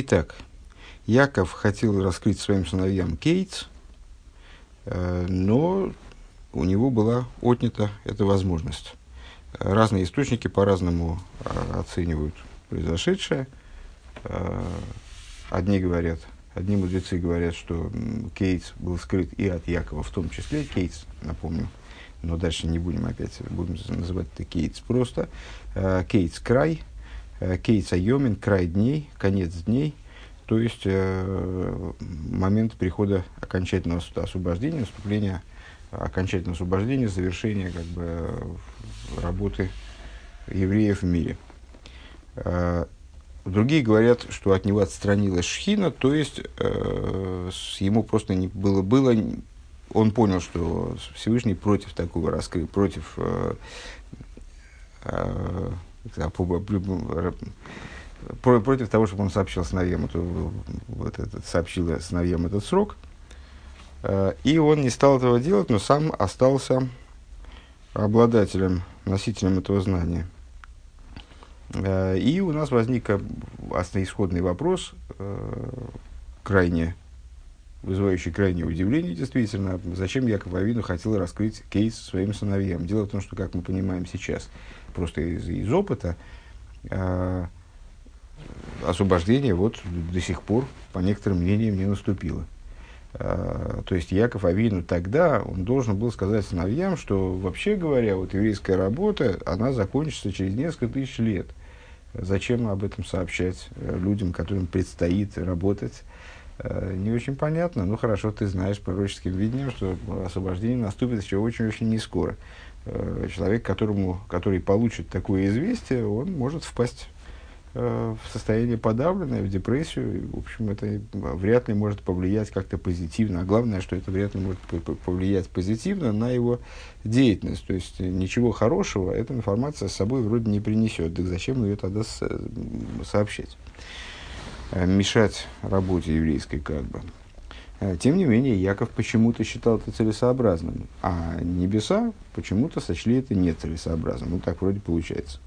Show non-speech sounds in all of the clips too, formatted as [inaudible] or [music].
Итак, Яков хотел раскрыть своим сыновьям Кейтс, э, но у него была отнята эта возможность. Разные источники по-разному э, оценивают произошедшее. Э, одни говорят, одни мудрецы говорят, что Кейтс был скрыт и от Якова, в том числе Кейтс, напомню, но дальше не будем опять, будем называть это Кейтс просто. Кейтс край, Кейтс айомин, край дней, конец дней – то есть э, момент прихода окончательного освобождения, наступления окончательного освобождения, завершения как бы, работы евреев в мире. Э, другие говорят, что от него отстранилась шхина, то есть э, ему просто не было, было, он понял, что Всевышний против такого раскрытия, против э, э, против того, чтобы он сообщил сыновьям, эту, вот этот, сообщил сыновьям этот срок. Э, и он не стал этого делать, но сам остался обладателем, носителем этого знания. Э, и у нас возник исходный вопрос, э, крайне вызывающий крайнее удивление, действительно, зачем Яков Авину хотел раскрыть кейс своим сыновьям. Дело в том, что, как мы понимаем сейчас, просто из, из опыта, освобождение вот до сих пор, по некоторым мнениям, не наступило. А, то есть Яков Авину тогда, он должен был сказать сыновьям, что вообще говоря, вот еврейская работа, она закончится через несколько тысяч лет. Зачем об этом сообщать э, людям, которым предстоит работать? Э, не очень понятно. Ну хорошо, ты знаешь пророческим видением, что освобождение наступит еще очень-очень не скоро. Э, человек, которому, который получит такое известие, он может впасть Э, в состоянии подавленное, в депрессию. В общем, это вряд ли может повлиять как-то позитивно. А главное, что это вряд ли может повлиять позитивно на его деятельность. То есть ничего хорошего эта информация с собой вроде не принесет. Так зачем ее тогда сообщать? Э, мешать работе еврейской как бы. Э, тем не менее, Яков почему-то считал это целесообразным, а небеса почему-то сочли это нецелесообразным. Ну, так вроде получается.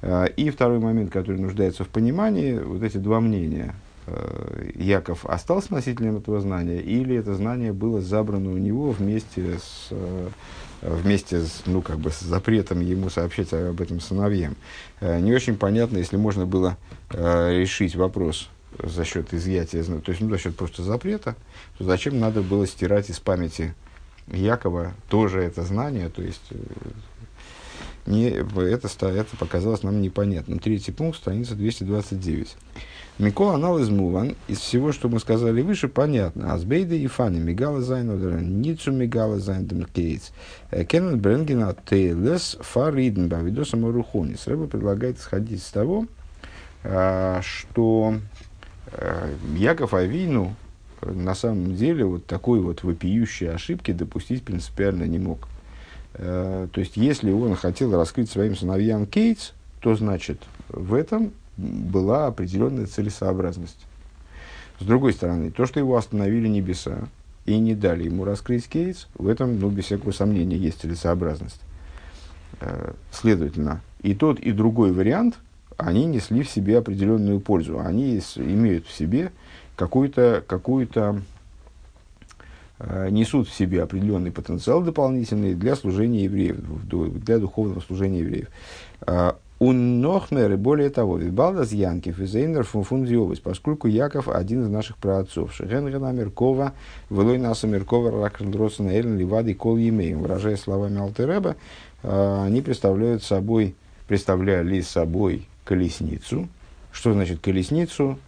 Э, и второй момент, который нуждается в понимании, вот эти два мнения. Э, Яков остался носителем этого знания, или это знание было забрано у него вместе с, вместе с, ну, как бы с запретом ему сообщать об этом сыновьям. Не очень понятно, если можно было решить вопрос за счет изъятия, то есть ну, за счет просто запрета, то зачем надо было стирать из памяти Якова тоже это знание, то есть не, это, это показалось нам непонятным. Третий пункт, страница 229. Микола анализ муван, из всего, что мы сказали выше, понятно. Азбейда и фани, мигала зайн, ницу мигала зайн, демкейтс. Э, Кеннет Бренгена тейлес фариден бавидоса марухонис. Рэба предлагает исходить из того, а, что э, Яков Авину на самом деле вот такой вот вопиющей ошибки допустить принципиально не мог. Э, то есть, если он хотел раскрыть своим сыновьям Кейтс, то значит в этом была определенная целесообразность. С другой стороны, то, что его остановили небеса и не дали ему раскрыть Кейтс, в этом, ну, без всякого сомнения, есть целесообразность. Э, следовательно, и тот, и другой вариант, они несли в себе определенную пользу. Они имеют в себе какую-то какую Э, несут в себе определенный потенциал дополнительный для служения евреев, для духовного служения евреев. Э, Уннохнер, и более того, Вибалдас Янкев и Зейнер Фунфундиовис, поскольку Яков один из наших праотцов. Шехенгена Меркова, Велой Наса Меркова, Ракрендросена Элен Ливады Кол Емеем. Выражая словами Алтереба, э, они представляют собой, представляли собой колесницу. Что значит колесницу?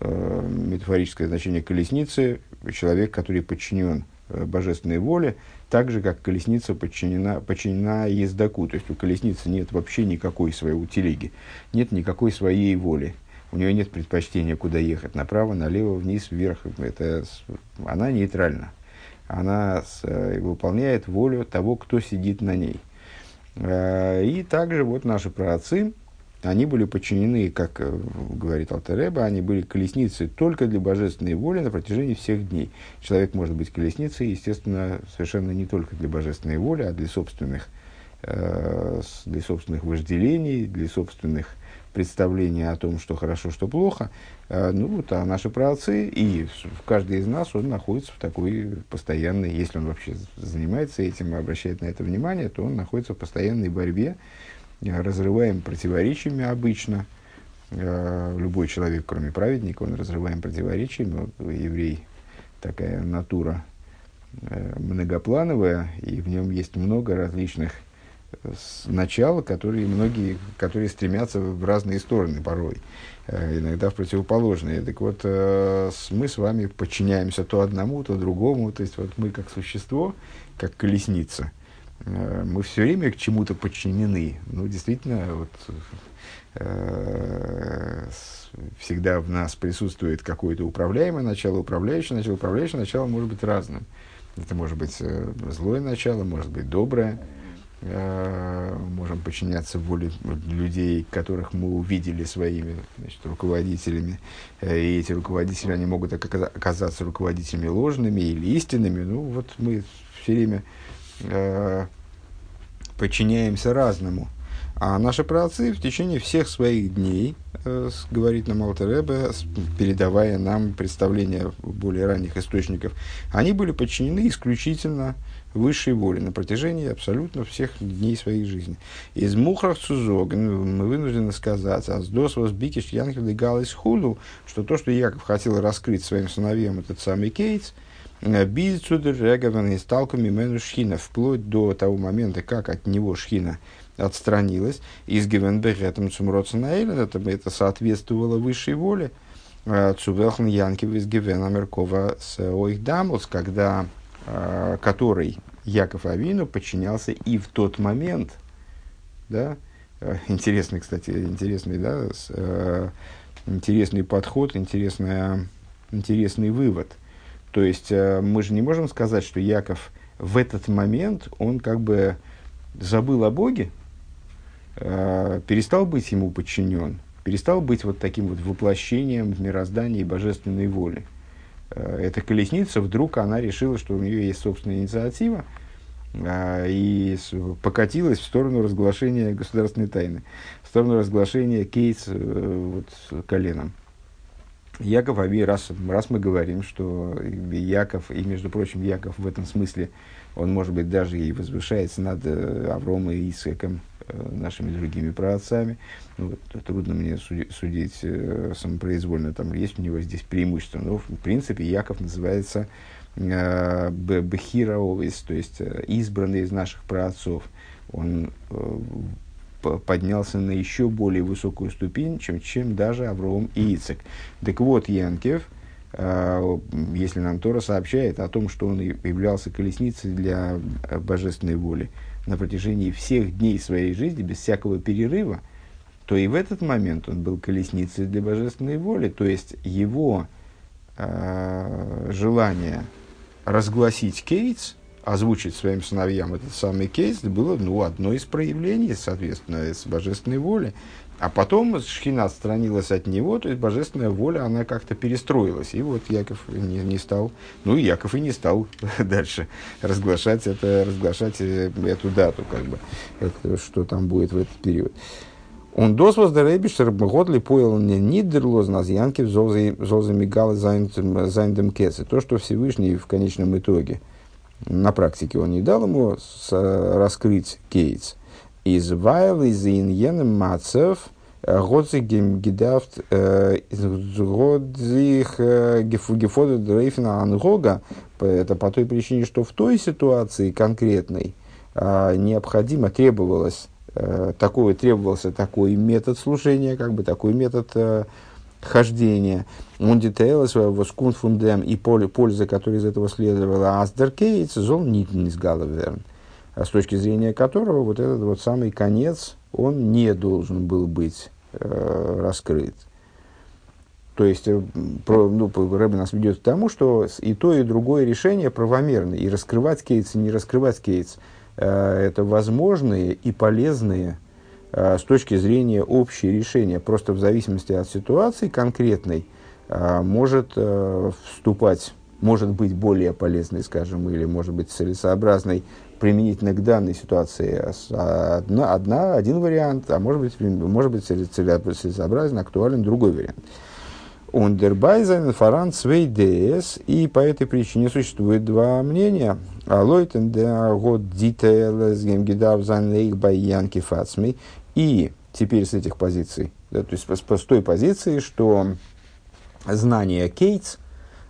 Метафорическое значение колесницы человек, который подчинен э, божественной воле, так же, как колесница подчинена, подчинена ездаку. То есть у колесницы нет вообще никакой своей, у телеги, нет никакой своей воли. У нее нет предпочтения, куда ехать, направо, налево, вниз, вверх. Это, она нейтральна. Она с, э, выполняет волю того, кто сидит на ней. Э, и также вот наши праотцы, они были подчинены, как э, говорит Алтареба, они были колесницей только для божественной воли на протяжении всех дней. Человек может быть колесницей, естественно, совершенно не только для божественной воли, а для собственных, э, для собственных вожделений, для собственных представление о том, что хорошо, что плохо. Э, ну, вот, а наши праотцы, и каждый из нас, он находится в такой постоянной, если он вообще занимается этим, обращает на это внимание, то он находится в постоянной борьбе, разрываем противоречиями обычно. Э, любой человек, кроме праведника, он разрываем противоречиями. Еврей такая натура многоплановая, и в нем есть много различных начала, которые многие, которые стремятся в разные стороны порой, э, иногда в противоположные. Так вот, э, мы с вами подчиняемся то одному, то другому, то есть вот мы как существо, как колесница, э, мы все время к чему-то подчинены. Ну, действительно, вот всегда в нас присутствует какое-то управляемое начало, управляющее начало, управляющее начало может быть разным. Это может быть злое начало, может быть доброе, Э, можем подчиняться воле людей, которых мы увидели своими значит, руководителями. Э, и эти руководители, они могут оказаться руководителями ложными или истинными. Ну, вот мы все время э, подчиняемся разному. А наши праотцы в течение всех своих дней, э, говорит нам Алтеребе, передавая нам представления более ранних источников, они были подчинены исключительно высшей воли на протяжении абсолютно всех дней своей жизни. Из мухрах цузог мы вынуждены сказать, а с дос бикиш янкев легалис худу, что то, что Яков хотел раскрыть своим сыновьям этот самый Кейтс, Бизцудер Регован и сталками Мену Шхина, вплоть до того момента, как от него Шхина отстранилась, из Гевенбегетом Цумроценаэля, это, это соответствовало высшей воле, э, Цувелхан Янкев из Гевена Меркова с Ойхдамус, когда Э, который Яков Авину подчинялся и в тот момент, да, э, интересный, кстати, интересный, да, э, интересный подход, интересная, интересный вывод. То есть э, мы же не можем сказать, что Яков в этот момент, он как бы забыл о Боге, э, перестал быть ему подчинен, перестал быть вот таким вот воплощением в мироздании божественной воли. Э, эта колесница, вдруг она решила, что у нее есть собственная инициатива, и покатилась в сторону разглашения государственной тайны, в сторону разглашения кейс э, вот, коленом. Яков Ави, раз, раз мы говорим, что Яков, и между прочим, Яков в этом смысле, он, может быть, даже и возвышается над э, Авромом и Исаком, нашими другими праотцами. Ну, вот, трудно мне судить, судить э, самопроизвольно, там есть у него здесь преимущество. Но, в принципе, Яков называется э, Бехира то есть э, избранный из наших праотцов. Он э, поднялся на еще более высокую ступень, чем, чем даже Авром и Ицек. Так вот, Янкев, э, если нам Тора сообщает о том, что он являлся колесницей для э, божественной воли, на протяжении всех дней своей жизни, без всякого перерыва, то и в этот момент он был колесницей для божественной воли, то есть его э, желание разгласить Кейтс, озвучить своим сыновьям этот самый Кейтс, было ну, одно из проявлений, соответственно, с божественной воли. А потом Шхина отстранилась от него, то есть божественная воля, она как-то перестроилась. И вот Яков не, не стал, ну и Яков и не стал [laughs] дальше разглашать, это, разглашать э, эту дату, как бы, это, что там будет в этот период. Он дос воз der Rebischer Годли поел не нидерлоз нас янки золзы мигалы зайндем кеце. То, что Всевышний в конечном итоге, на практике он не дал ему раскрыть кейтс, из Вайл из Иньен Мацев Годзих Гедафт Годзих Гефода Дрейфна Ангога это по той причине, что в той ситуации конкретной необходимо требовалось такое требовался такой метод служения, как бы такой метод хождения. Он детейл своего скунфундем и поле, пользы, которая из этого следовала. Аздеркейц зол нит не сгаловерн. А с точки зрения которого вот этот вот самый конец, он не должен был быть э, раскрыт. То есть, э, про, ну, Рэбби нас ведет к тому, что и то, и другое решение правомерны. И раскрывать кейтс, и не раскрывать кейтс э, – это возможные и полезные с точки зрения общие решения. Просто в зависимости от ситуации конкретной э, может э, вступать, может быть более полезной, скажем, или может быть целесообразной применительно к данной ситуации одна, одна, один вариант, а может быть, может быть целесообразен, актуален другой вариант. Ундербайзен фаран свей ДС, и по этой причине существует два мнения. Алойтен де год дитейлес гемгидав лейх байянки фацми. И теперь с этих позиций, да, то есть с, с той позиции, что знание Кейтс,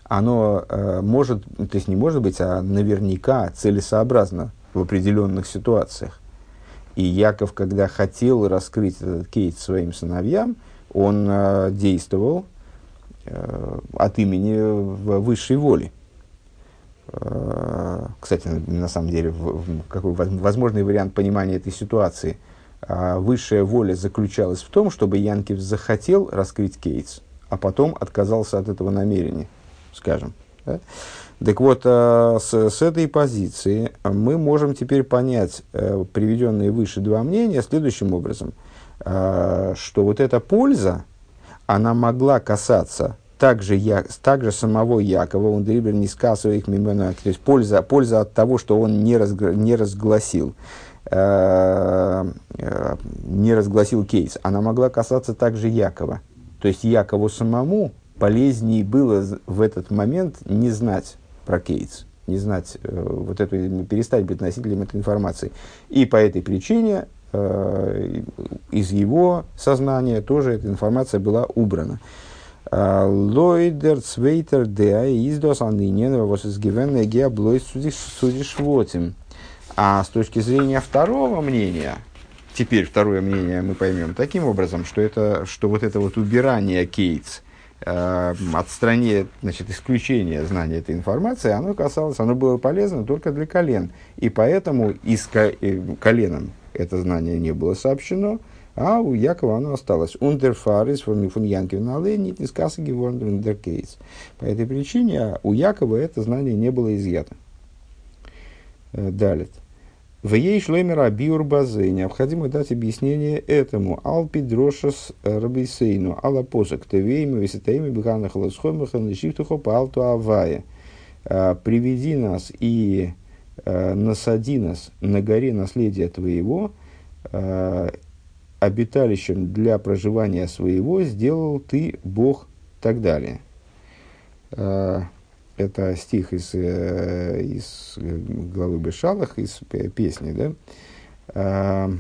оно э, может, то есть не может быть, а наверняка целесообразно в определенных ситуациях. И Яков, когда хотел раскрыть этот Кейтс своим сыновьям, он э, действовал от имени высшей воли. Э, кстати, на самом деле, какой возможный вариант понимания этой ситуации – а, высшая воля заключалась в том, чтобы Янкив захотел раскрыть Кейтс, а потом отказался от этого намерения, скажем. Да? Так вот, с, с этой позиции мы можем теперь понять э, приведенные выше два мнения следующим образом, что вот эта польза, она могла касаться также, я, также самого Якова, он дрибер не сказал их мименок, то есть польза, польза от того, что он не, разг, не разгласил. Э, э, не разгласил кейс, она могла касаться также Якова. То есть Якову самому полезнее было в этот момент не знать про кейс, не знать э, вот эту, перестать быть носителем этой информации. И по этой причине из его сознания тоже эта информация была убрана. Лойдер цвейтер деа издос is given геаблой судишвотим. А с точки зрения второго мнения, теперь второе мнение мы поймем таким образом, что, это, что вот это вот убирание Кейтс, э, отстранение, значит, исключение знания этой информации, оно касалось, оно было полезно только для колен. И поэтому и с э, коленом это знание не было сообщено, а у Якова оно осталось. Ундерфарис фон Янкин не из кассы Кейтс. По этой причине у Якова это знание не было изъято. Э, далее. В ей шлемера биур базы. Необходимо дать объяснение этому. Алпи дрошас рабисейну. Алла посок. Тевейми висетейми биханах ласхомах лишифтухо по алту авая. «Э, приведи нас и э, насади нас на горе наследия твоего, обиталищем для проживания своего сделал ты Бог так далее это стих из, э, из главы Бешалах, из песни, да?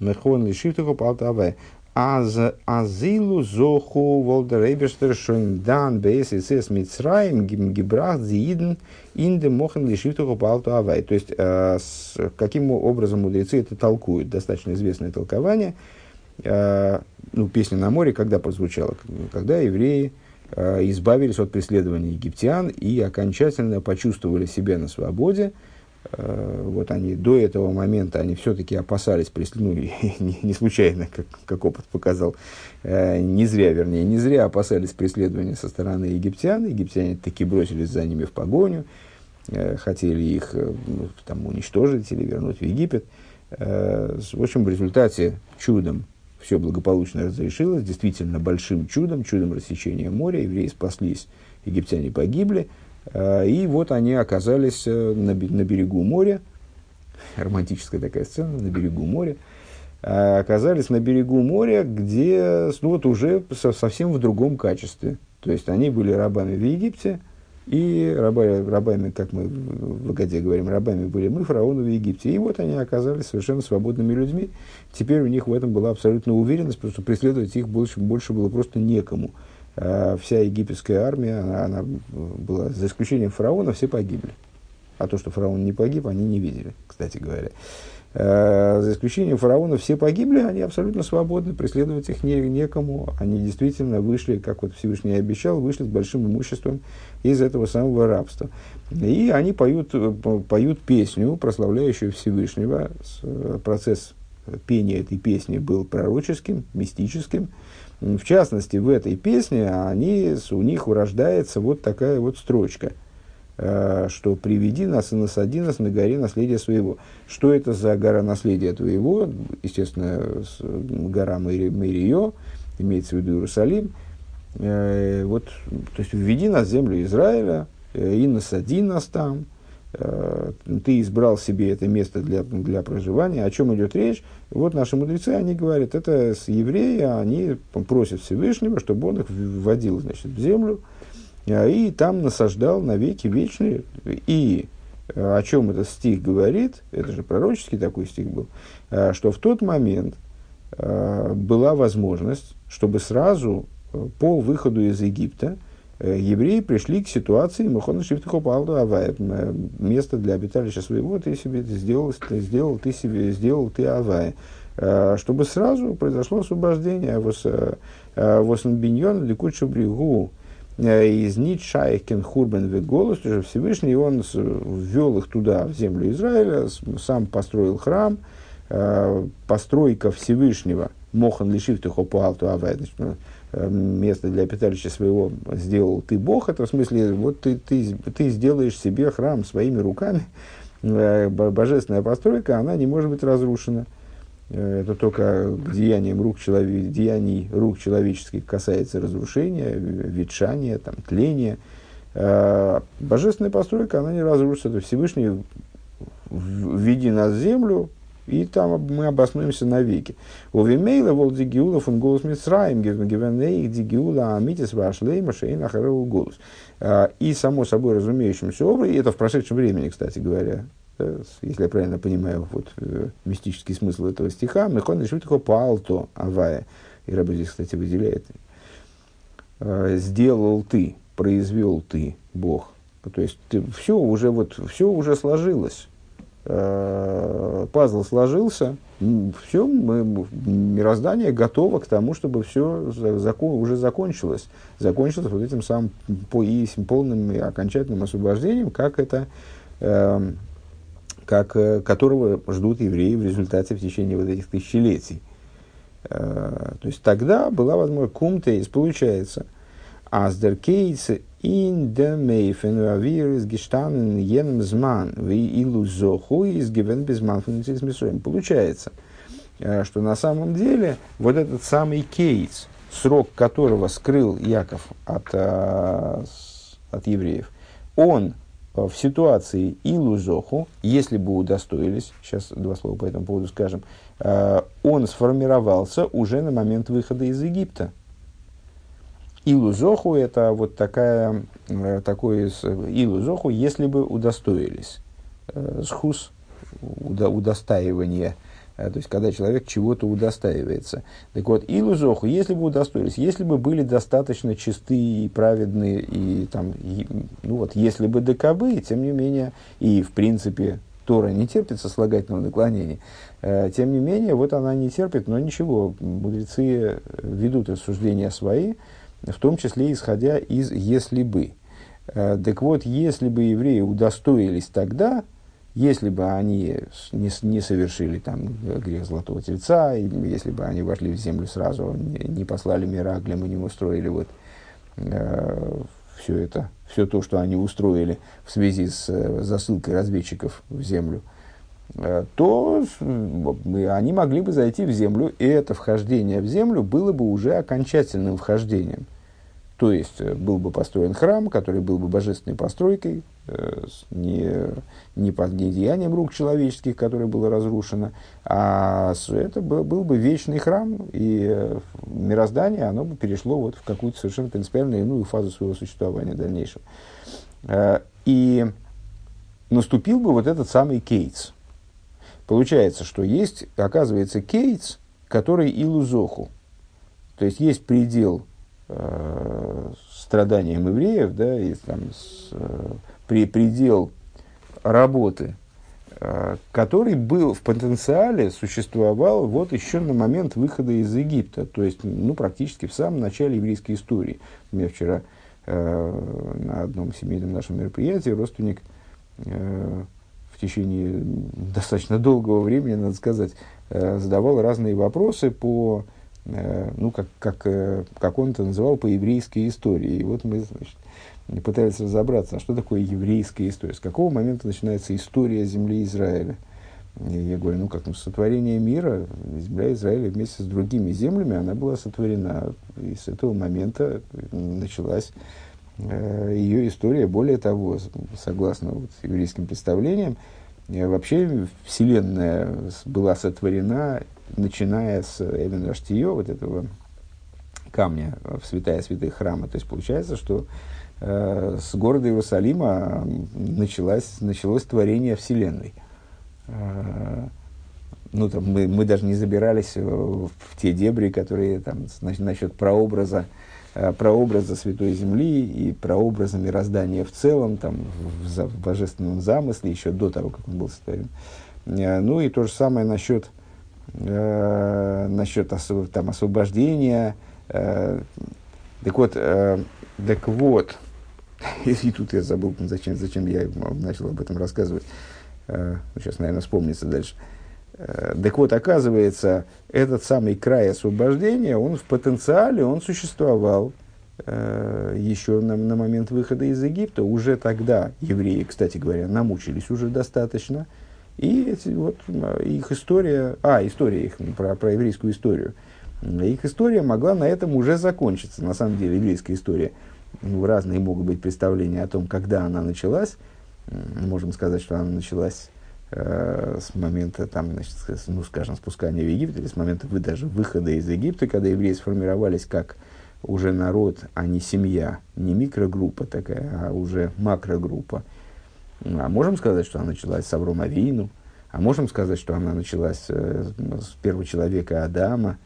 Мехон лишифтуху палтаве. Аз азилу зоху волдерейбештер шон дан бейсисес мицраим гибрах зииден инде мохен лишифтуху палтаве. То есть, э, с, каким образом мудрецы это толкуют? Достаточно известное толкование. Э, ну, песня на море когда прозвучала? Когда евреи Э, избавились от преследования египтян и окончательно почувствовали себя на свободе. Вот они до этого момента они все-таки опасались преследования, ну, [laughs] не, случайно, как, как опыт показал, э, не зря, вернее, не зря опасались преследования со стороны египтян. Египтяне таки бросились за ними в погоню, хотели их ну, там, уничтожить или вернуть в Египет. В общем, в результате чудом все благополучно разрешилось, действительно большим чудом, чудом рассечения моря, евреи спаслись, египтяне погибли, и вот они оказались э, на, берегу моря, романтическая такая сцена, на берегу моря, а, оказались на берегу моря, где ну, вот уже совсем в другом качестве. То есть они были рабами в Египте, и раба, рабами, как мы в Агаде говорим, рабами были мы, фараоны в Египте. И вот они оказались совершенно свободными людьми. Теперь у них в этом была абсолютная уверенность, потому что преследовать их больше, больше было просто некому. А вся египетская армия, она, она была, за исключением фараона, все погибли. А то, что фараон не погиб, они не видели, кстати говоря. Э, за исключением фараона все погибли, они абсолютно свободны, преследовать их не, некому. Они действительно вышли, как вот Всевышний обещал, вышли с большим имуществом из этого самого рабства. И они поют, поют песню, прославляющую Всевышнего. Процесс пения этой песни был пророческим, мистическим. В частности, в этой песне они, у них урождается вот такая вот строчка – Э, что приведи нас и насади нас на горе наследия своего. Что это за гора наследия твоего? Естественно, гора Мэрио, имеется в виду Иерусалим. Э, вот, то есть, введи нас в землю Израиля э, и насади нас там. Э, ты избрал себе это место для, для проживания. О чем идет речь? Вот наши мудрецы, они говорят, это с еврея, они просят Всевышнего, чтобы он их вводил значит, в землю, э, и там насаждал навеки вечные. И о чем этот стих говорит, это же пророческий такой стих был, что в тот момент была возможность, чтобы сразу по выходу из Египта Э, евреи пришли к ситуации Мухона Шифтахопалду Авая. Место для обиталища своего ты себе сделал, ты сделал, ты себе сделал, ты Авая. Э, чтобы сразу произошло освобождение. Воснбиньон э, Ликучу Бригу из Нит Шайхкен Хурбен Веголос, Всевышний, он ввел их туда, в землю Израиля, сам построил храм, постройка Всевышнего, Мохан Лишифту Хопуалту Авай, Э, место для питалища своего сделал ты Бог, это в смысле, вот ты, ты, ты сделаешь себе храм своими руками, э, божественная постройка, она не может быть разрушена. Э, это только деянием рук человек, деяний рук человеческих касается разрушения, ветшания, там, тления. Божественная постройка, она не разрушится. Это Всевышний введи нас в землю, и там мы обоснуемся навеки. У Вимейла вол дигиула фун голос Мицраим гивеней дигиула амитис вашлейма шейна харау голос. А, и само собой разумеющимся образом, и это в прошедшем времени, кстати говоря, если я правильно понимаю вот, э, мистический смысл этого стиха, Мехон решит такое палто авая. И Раба здесь, кстати, выделяет. «А, сделал ты, произвел ты, Бог. То есть ты, все уже вот все уже сложилось Э, пазл сложился, все, мы, мироздание готово к тому, чтобы все закон, уже закончилось. Закончилось вот этим самым по, и полным и окончательным освобождением, как это, э, как, э, которого ждут евреи в результате в течение вот этих тысячелетий. Э, то есть тогда была возможность кумтейс, получается, аздеркейцы in der Meifen, wir ist gestanden in jenem Зман, wie Илу Зоху, ist gewinn без Ман von Получается, э, что на самом деле вот этот самый кейс, срок которого скрыл Яков от, э, от евреев, он в ситуации Илу Зоху, если бы удостоились, сейчас два слова по этому поводу скажем, э, он сформировался уже на момент выхода из Египта. Илузоху это вот такая, э, такой илузоху, если бы удостоились. Э, схус, удо, удостаивание, э, то есть когда человек чего-то удостаивается. Так вот, илузоху, если бы удостоились, если бы были достаточно чистые и праведные, и там, и, ну вот, если бы докобы, тем не менее, и в принципе Тора не терпит сослагательного наклонения. Тем не менее, вот она не терпит, но ничего, мудрецы ведут рассуждения свои, в том числе исходя из «если бы». Э, так вот, если бы евреи удостоились тогда, если бы они не, не совершили там грех золотого тельца, если бы они вошли в землю сразу, не, не послали Мираглем и не устроили вот э, все это, все то, что они устроили в связи с э, засылкой разведчиков в землю, э, то э, они могли бы зайти в землю, и это вхождение в землю было бы уже окончательным вхождением. То есть э, был бы построен храм, который был бы божественной постройкой, э, не, не под не деянием рук человеческих, которое было разрушено, а это был, бы вечный храм, и э, мироздание оно бы перешло вот в какую-то совершенно принципиально иную фазу своего существования дальнейшего. И наступил бы вот этот самый Кейтс. Получается, что есть, оказывается, Кейтс, который Илузоху. То есть есть предел э, страданиям евреев, да, и там с, э, при, предел работы, э, который был в потенциале, существовал вот еще на момент выхода из Египта, то есть ну, практически в самом начале еврейской истории. У меня вчера э, на одном семейном нашем мероприятии родственник э, в течение достаточно долгого времени, надо сказать, э, задавал разные вопросы по ну, как, как, э, как он это называл, по еврейской истории. И вот мы значит, пытались разобраться, а что такое еврейская история, с какого момента начинается история земли Израиля. И я говорю, ну как, ну, сотворение мира, земля Израиля вместе с другими землями, она была сотворена. И с этого момента началась ее история, более того, согласно вот еврейским представлениям, вообще Вселенная была сотворена, начиная с Эбен Раштио, вот этого камня в святая святых храма. То есть получается, что э, с города Иерусалима началось, началось творение Вселенной. Э, ну, там, мы, мы даже не забирались в, в те дебри, которые там, значит, насчет прообраза, э, прообраза Святой Земли и прообраза мироздания в целом, там, в, в, в божественном замысле, еще до того, как он был сотворен. Э, ну и то же самое насчет, э, насчет осв, там, освобождения, Э, так вот, э, так вот, [laughs] и тут я забыл, зачем, зачем я начал об этом рассказывать. Э, сейчас, наверное, вспомнится дальше. Так вот, оказывается, этот самый край освобождения, он в потенциале, он существовал еще на, на момент выхода из Египта. Уже тогда евреи, кстати говоря, намучились уже достаточно. И вот их история, а, история их, про, про еврейскую историю – их история могла на этом уже закончиться. На самом деле, еврейская история, ну, разные могут быть представления о том, когда она началась. Можем сказать, что она началась э, с момента, там, значит, ну, скажем, спускания в Египет, или с момента вы, даже выхода из Египта, когда евреи сформировались как уже народ, а не семья, не микрогруппа такая, а уже макрогруппа. А можем сказать, что она началась с Аврома Вину, а можем сказать, что она началась э, с первого человека Адама,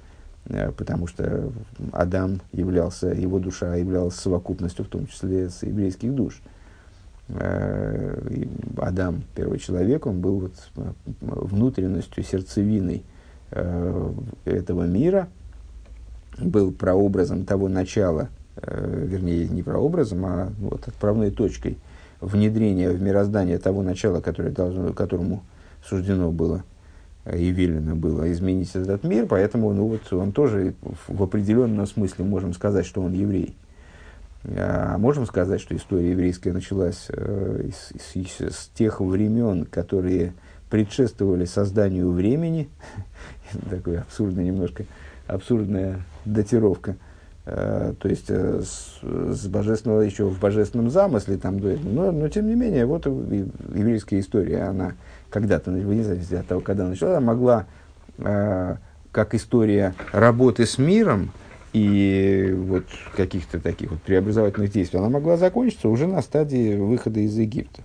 Э, потому что Адам являлся, его душа являлась совокупностью, в том числе с еврейских душ. Э, Адам, первый человек, он был вот э, внутренностью, сердцевиной этого мира, был прообразом того начала, вернее, не прообразом, а вот отправной точкой внедрения в мироздание того начала, которое должно, которому суждено было и велено было изменить этот мир, поэтому ну, вот он тоже в определенном смысле можем сказать, что он еврей. А можем сказать, что история еврейская началась э, с, с, с тех времен, которые предшествовали созданию времени. [laughs] Такая абсурдная немножко, абсурдная датировка. Э, то есть э, с, с божественного еще в божественном замысле там, но, но тем не менее, вот еврейская история, она когда-то, вне зависимости от того, когда начала, она могла, э, как история работы с миром и вот каких-то таких вот преобразовательных действий, она могла закончиться уже на стадии выхода из Египта.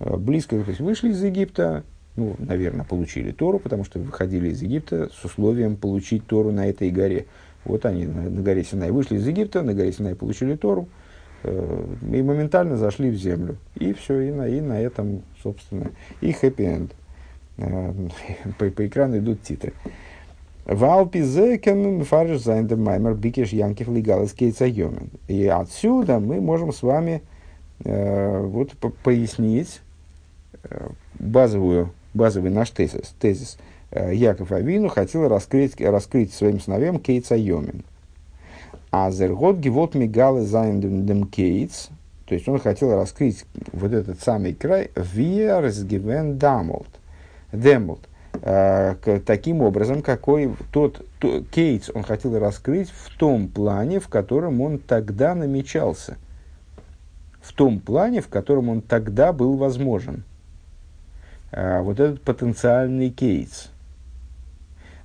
Э, близко, то есть вышли из Египта, ну, наверное, получили Тору, потому что выходили из Египта с условием получить Тору на этой горе. Вот они на, на горе Синай вышли из Египта, на горе Синай получили Тору, Э, и моментально зашли в землю. И все, и на, и на этом, собственно, и хэппи-энд. Э, [laughs] по, по экрану идут титры. קען פאַרשטיין דער מאמר ביקש יעקב לגלות ימין. И отсюда мы можем с вами э, вот по пояснить э, базовую, базовый наш тезис. тезис. Э, Яков Авину хотел раскрыть, раскрыть своим сыновьям קץ הימין. אַז ער האָט געוואָלט מגלה זיין דעם קץ, то есть он хотел раскрыть вот этот самый край, ווי ער איז געווען דעמאָלט, דעמאָלט, таким образом, какой тот то, קץ он хотел раскрыть в том плане, в котором он тогда намечался, в том плане, в котором он тогда был возможен. А, вот этот потенциальный Кейтс.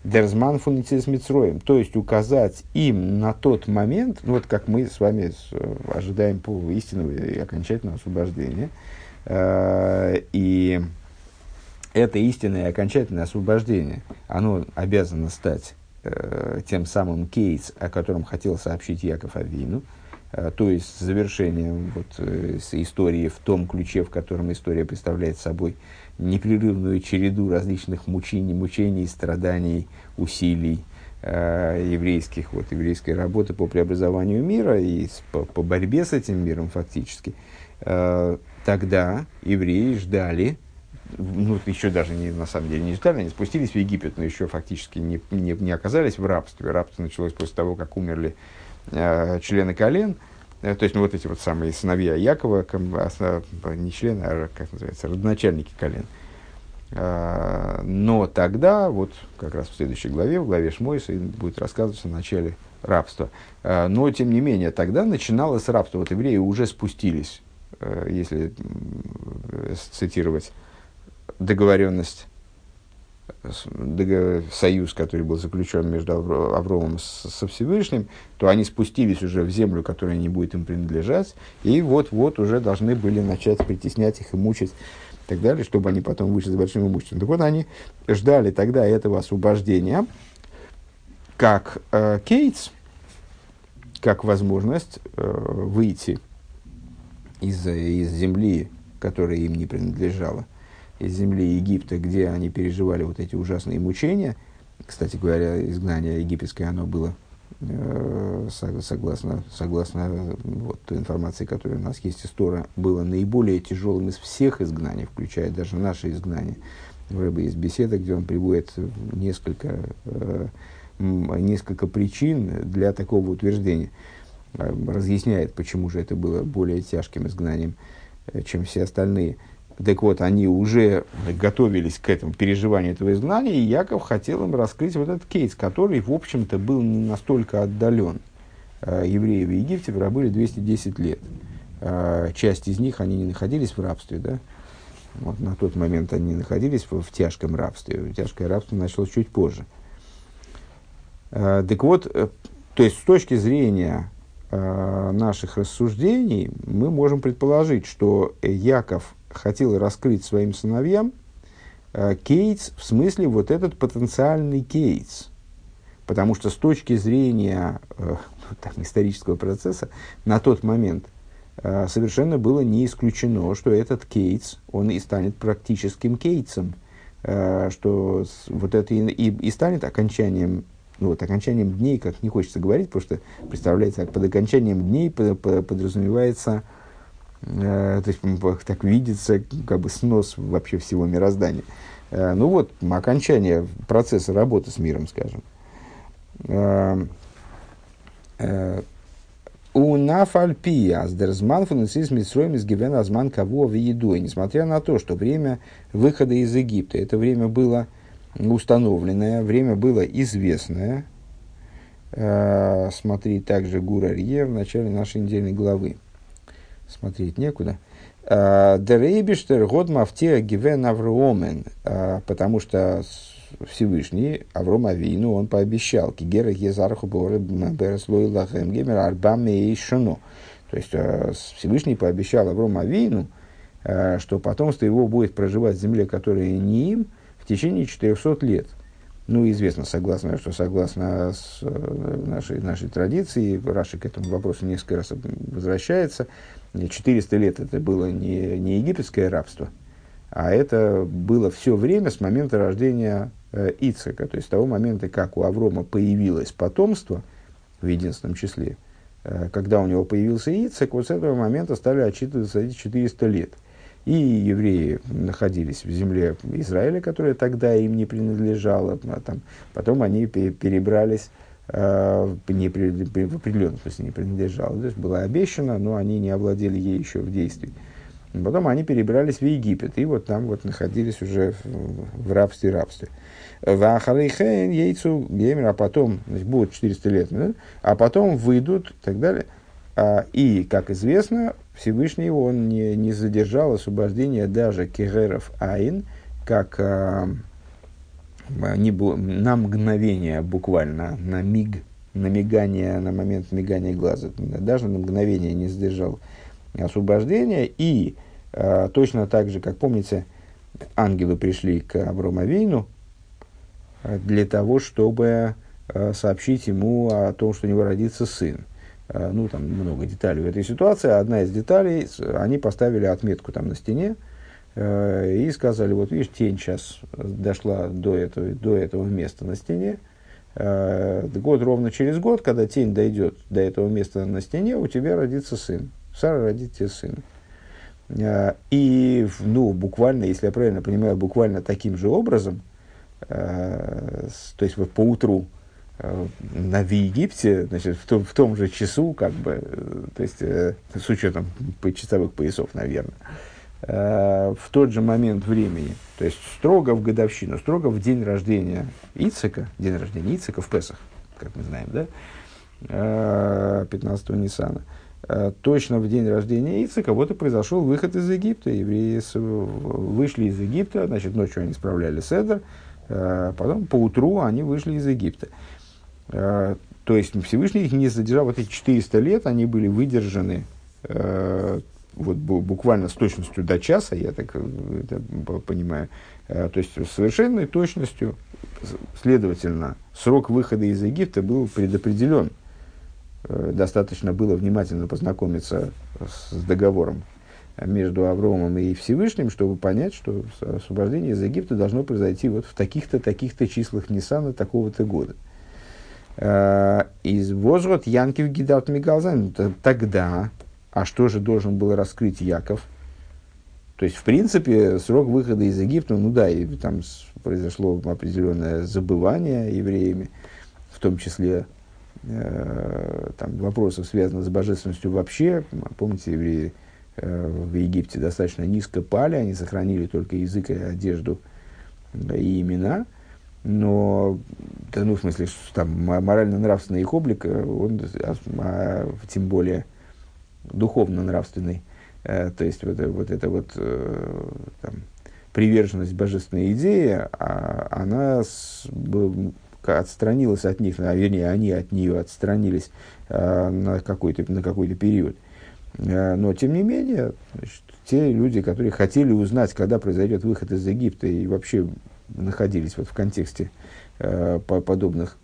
Дерзман фуницис Мицроем, то есть указать им на тот момент, ну, вот как мы с вами ожидаем по истинного и окончательного освобождения, э, и это истинное и окончательное освобождение, оно обязано стать э, тем самым кейс, о котором хотел сообщить Яков Авину, э, то есть завершением вот, э, истории в том ключе, в котором история представляет собой непрерывную череду различных мучений, мучений, страданий, усилий э, еврейских, вот, еврейской работы по преобразованию мира и с, по, по борьбе с этим миром фактически, э, тогда евреи ждали, ну, еще даже не, на самом деле не ждали, они спустились в Египет, но еще фактически не, не, не оказались в рабстве. Рабство началось после того, как умерли э, члены колен, э, то есть, ну, вот эти вот самые сыновья Якова, не члены, а, как называется, родоначальники колен. А, но тогда, вот как раз в следующей главе, в главе Шмойса, будет рассказываться в начале рабство. Но, тем не менее, тогда начиналось рабство. Вот евреи уже спустились, если цитировать договоренность союз, который был заключен между Авромом со Всевышним, то они спустились уже в землю, которая не будет им принадлежать, и вот-вот уже должны были начать притеснять их и мучить и так далее, чтобы они потом вышли с большим имуществом. Так вот, они ждали тогда этого освобождения, как э, Кейтс, как возможность э, выйти из, из земли, которая им не принадлежала – земли Египта, где они переживали вот эти ужасные мучения. Кстати говоря, изгнание египетское, оно было э, согласно, согласно вот, той информации, которая у нас есть из Тора, было наиболее тяжелым из всех изгнаний, включая даже наше изгнание. В Рэбе есть беседа, где он приводит несколько, э, несколько причин для такого утверждения. Э, разъясняет, почему же это было более тяжким изгнанием, чем все остальные. Так вот, они уже готовились к этому переживанию этого изгнания, и Яков хотел им раскрыть вот этот кейс, который, в общем-то, был не настолько отдален. Э, евреи в Египте пробыли 210 лет. Э, часть из них, они не находились в рабстве, да? Вот на тот момент они находились в, в тяжком рабстве. Тяжкое рабство началось чуть позже. Э, так вот, то есть с точки зрения наших рассуждений мы можем предположить, что Яков хотел раскрыть своим сыновьям э, Кейтс, в смысле вот этот потенциальный Кейтс. Потому что с точки зрения э, так, исторического процесса, на тот момент э, совершенно было не исключено, что этот Кейтс, он и станет практическим Кейтсом, что вот это и, и, и станет окончанием ну, вот, окончанием дней, как не хочется говорить, потому что представляется, как под окончанием дней подразумевается Э, то есть так видится как бы снос вообще всего мироздания. Э, ну вот, окончание процесса работы с миром, скажем. Э, у нафальпи аздерзман функцис митсроем из гивен азман кого в еду. И несмотря на то, что время выхода из Египта, это время было установленное, время было известное. Смотри также Гура Рье в начале нашей недельной главы смотреть некуда. А, Дерейбиштер год мафтия гивен Авромен, а, потому что Всевышний Авром Авину он пообещал, кигера езарху береслой лахем гемер арбаме и шуно. То есть а, Всевышний пообещал Авром Авину, что потомство его будет проживать в земле, которая не им, в течение 400 лет. Ну, известно, согласно, что согласно с э, нашей, нашей традиции, Раши к этому вопросу несколько раз возвращается, 400 лет это было не, не египетское рабство, а это было все время с момента рождения э, Ицека, то есть с того момента, как у Аврома появилось потомство в единственном числе, э, когда у него появился Ицек, вот с этого момента стали отчитываться эти 400 лет – и евреи находились в земле Израиля, которая тогда им не принадлежала. А там, потом они перебрались э, не при, при, в определенном смысле не принадлежала. То есть была обещана, но они не овладели ей еще в действии. Потом они перебрались в Египет, и вот там вот находились уже в, в рабстве рабстве. Вахарейхен, яйцу, геймер, а потом, значит, будут 400 лет, а потом выйдут и так далее. А, и, как известно, Всевышний он не, не задержал освобождение даже кегеров айн, как а, не, на мгновение буквально, на миг, на мигание, на момент мигания глаза, даже на мгновение не задержал освобождение. И а, точно так же, как помните, ангелы пришли к Авромавину а, для того, чтобы сообщить ему о том, что у него родится сын. Э, ну, там много деталей в этой ситуации. Одна из деталей, они поставили отметку там на стене э, и сказали, вот видишь, тень сейчас дошла до этого, до этого места на стене. Э, год ровно через год, когда тень дойдет до этого места на стене, у тебя родится сын. Сара родит тебе сына. И, ну, буквально, если я правильно понимаю, буквально таким же образом, то есть вот по утру Э, в Египте, значит, в том, в том же часу, как бы, э, то есть э, с учетом часовых поясов, наверное, э, в тот же момент времени, то есть строго в годовщину, строго в день рождения Ицека, день рождения Ицека в Песах, как мы знаем, да, 15 Ниссана, точно в день рождения Ицека, вот и произошел выход из Египта. Евреи вышли из Египта, значит, ночью они справляли седр, потом по утру они вышли из Египта. То есть Всевышний их не задержал, вот эти 400 лет они были выдержаны вот буквально с точностью до часа, я так это понимаю, то есть с совершенной точностью, следовательно, срок выхода из Египта был предопределен. Достаточно было внимательно познакомиться с договором между Авромом и Всевышним, чтобы понять, что освобождение из Египта должно произойти вот в таких-то, таких-то числах Ниссана такого-то года. Из возрот Янкив Гидат Мигалзан. Тогда, а что же должен был раскрыть Яков? То есть, в принципе, срок выхода из Египта, ну да, и там произошло определенное забывание евреями, в том числе э, там, вопросов, связанных с божественностью вообще. Помните, евреи э, в Египте достаточно низко пали, они сохранили только язык и одежду и имена, но, ну, в смысле, там морально-нравственный их облик, э, он, а, а, тем более, духовно-нравственный, э, то есть вот, вот это вот э, там, приверженность божественной идее, а, она с, б, отстранилась от них, а, вернее, они от нее отстранились а, на какой-то на какой-то период. А, но, тем не менее, значит, те люди, которые хотели узнать, когда произойдет выход из Египта и вообще находились вот в контексте э, подобных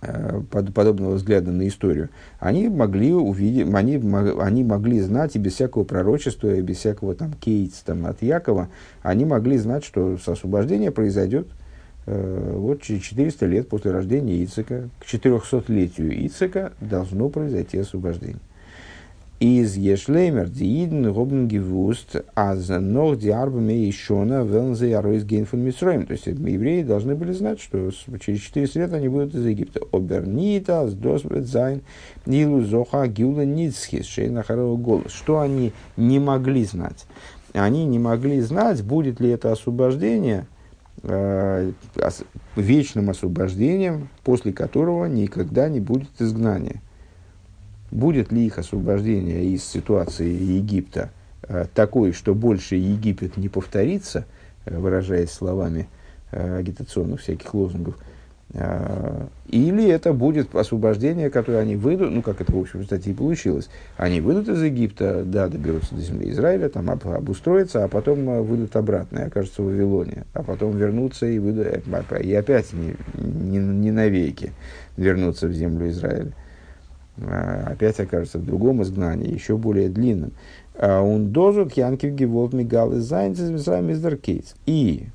Э, подобного взгляда на историю, они могли увидеть, они, они могли знать и без всякого пророчества, и без всякого там кейтс там, от Якова, они могли знать, что освобождение произойдет э, вот через 400 лет после рождения Ицека, к 400-летию Ицека должно произойти освобождение из Ешлеймер Дииден Гобн Гевуст, а за ног Диарбами Ишона Велнзе Яройс Гейнфон Мисроем. То есть евреи должны были знать, что через 400 лет они будут из Египта. Обернита, Сдосбет Зайн, Нилу Зоха, Гюла Ницхис, Шейна Голос. Что они не могли знать? Они не могли знать, будет ли это освобождение э, вечным освобождением, после которого никогда не будет изгнания будет ли их освобождение из ситуации Египта э, такой, что больше Египет не повторится, э, выражаясь словами э, агитационных всяких лозунгов, или это будет освобождение, которое они выйдут, ну, как это, в общем, кстати, и получилось. Они выйдут из Египта, да, доберутся до земли Израиля, там об, обустроятся, а потом выйдут обратно и окажутся в Вавилоне. А потом вернутся и выйдут, и опять не, не, не навеки вернуться в землю Израиля. А, опять окажется в другом изгнании, еще более длинном. А он дозу Янкив Геволт Мигал из Кейтс. И,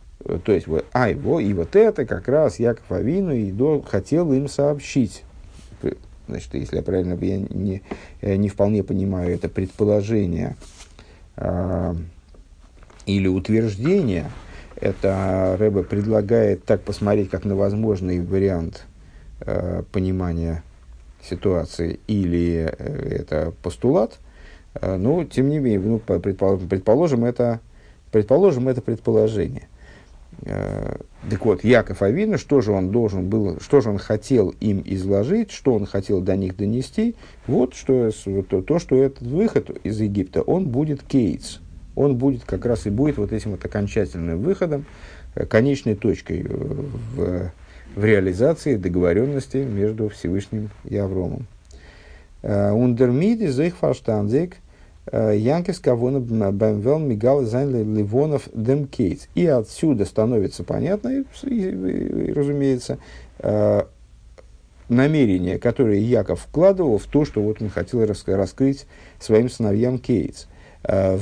то есть, вот, а его, и вот это как раз Яков Авину и до, хотел им сообщить. Значит, если я правильно я не, не вполне понимаю это предположение а, или утверждение, это Рэбе предлагает так посмотреть, как на возможный вариант а, понимания ситуации или э, это постулат, э, ну, тем не менее, ну, предположим, это, предположим, это предположение. Э, так вот, Яков Авина, что же он должен был, что же он хотел им изложить, что он хотел до них донести, вот что, то, то что этот выход из Египта, он будет кейтс, он будет как раз и будет вот этим вот окончательным выходом, конечной точкой в в реализации договоренности между Всевышним и Авраамом. Ундермиди зейх фарштандик Янкес Кавона Бэмвел Мигал Зайн Ливонов Демкейтс. И отсюда становится понятно, и, и, и, разумеется, э, намерение, которое Яков вкладывал в то, что вот он хотел раскрыть своим сыновьям קץ. Э,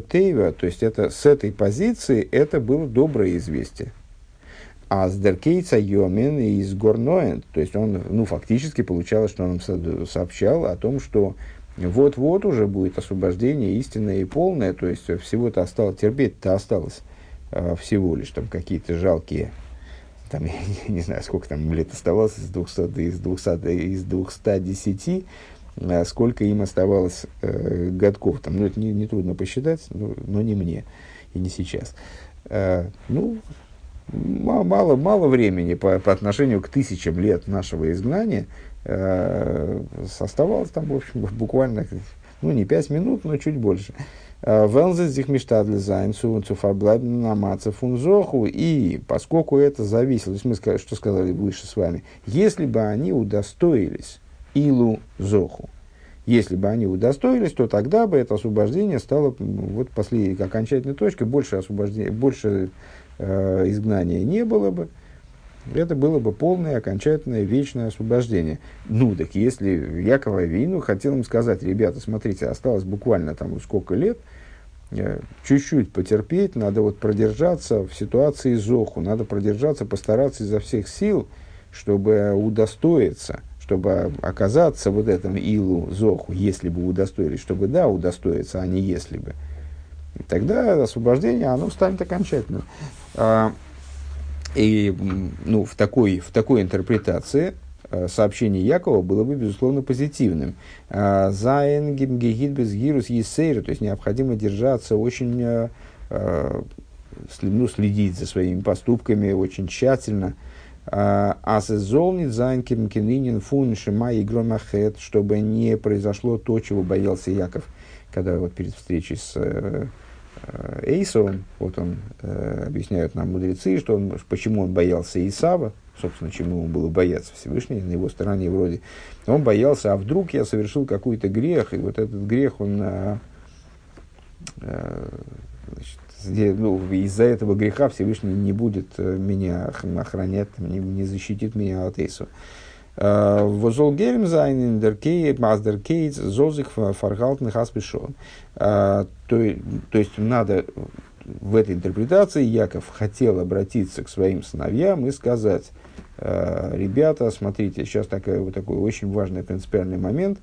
Тейва, то есть это с этой позиции это было доброе известие. А с Деркейца Йомин из Горноэн, то есть он, ну, фактически получалось, что он сообщал о том, что вот-вот уже будет освобождение истинное и полное, то есть всего-то осталось, терпеть-то осталось э, всего лишь там какие-то жалкие, там, [laughs] я не, не знаю, сколько там лет оставалось, из 200, из 200, из 210, э, сколько им оставалось э, годков, там, ну, это не, не трудно посчитать, но, но не мне и не сейчас. Э, ну, мало, мало времени по, по отношению к тысячам лет нашего изгнания э, оставалось там, в общем, [laughs] буквально, ну, не пять минут, но чуть больше. Фунзоху. И поскольку это зависело, мы сказали, что сказали выше с вами, если бы они удостоились илу зоху, если бы они удостоились, то тогда бы это освобождение стало вот последней окончательной точкой, больше, освобождения, больше э, изгнания не было бы. Это было бы полное, окончательное, вечное освобождение. Ну, так если Якова Вину хотел им сказать, ребята, смотрите, осталось буквально там сколько лет, э, чуть-чуть потерпеть, надо вот продержаться в ситуации Зоху, надо продержаться, постараться изо всех сил, чтобы удостоиться – чтобы оказаться вот этом Илу Зоху, если бы удостоились, чтобы да, удостоиться, а не если бы, и тогда освобождение, оно станет окончательным. А, и ну, в, такой, в такой интерпретации а, сообщение Якова было бы, безусловно, позитивным. А, Зайн гимгегит без гирус есейра, то есть необходимо держаться очень, ну, следить за своими поступками очень тщательно, а золнит зайнким кининин фун шима и чтобы не произошло то, чего боялся Яков, когда вот перед встречей с э, Эйсовым, вот он, э, объясняют нам мудрецы, что он, почему он боялся Исава, собственно, чему ему было бояться Всевышний, на его стороне вроде. Он боялся, а вдруг я совершил какой-то грех, и вот этот грех, он э, э, значит, ну, из-за этого греха Всевышний не будет э, меня охранять, не, не защитит меня от Эйсу. Э, Возол герем зайнин деркей маздер кейтс зозик фаргалтен. Э, то есть надо в этой интерпретации Яков хотел обратиться к своим сыновьям и сказать, ребята, смотрите, сейчас такой, вот такой очень важный принципиальный момент,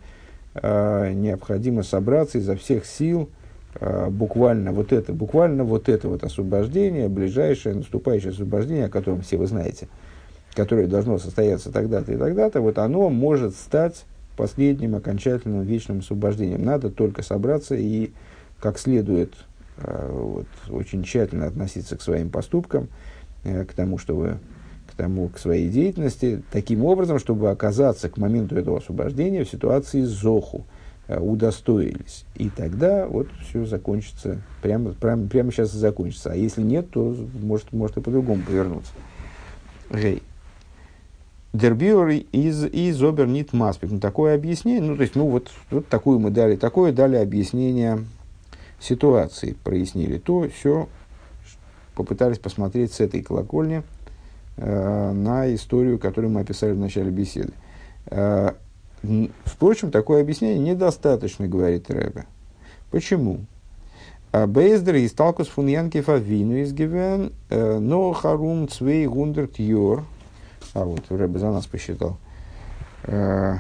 необходимо собраться изо всех сил, буквально вот это, буквально вот это вот освобождение, ближайшее наступающее освобождение, о котором все вы знаете, которое должно состояться тогда-то и тогда-то, вот оно может стать последним окончательным вечным освобождением. Надо только собраться и как следует а, вот, очень тщательно относиться к своим поступкам, э, к тому, чтобы к тому, к своей деятельности, таким образом, чтобы оказаться к моменту этого освобождения в ситуации зоху, Э, удостоились. И тогда вот все закончится, прямо, прямо, прямо сейчас и закончится. А если нет, то может, может и по-другому повернуться. Гей. Дербиор из, из обернит маспик. Ну, такое объяснение, ну, то есть, ну, вот, вот такую мы дали, такое дали объяснение ситуации, прояснили то, все, попытались посмотреть с этой колокольни э, на историю, которую мы описали в начале беседы. Э, Впрочем, такое объяснение недостаточно, говорит Рэбе. Почему? А Бейздер и сталкус фун Фавину из Гивен, э, но харум цвей гундерт йор. А вот Рэбе за нас посчитал. Э,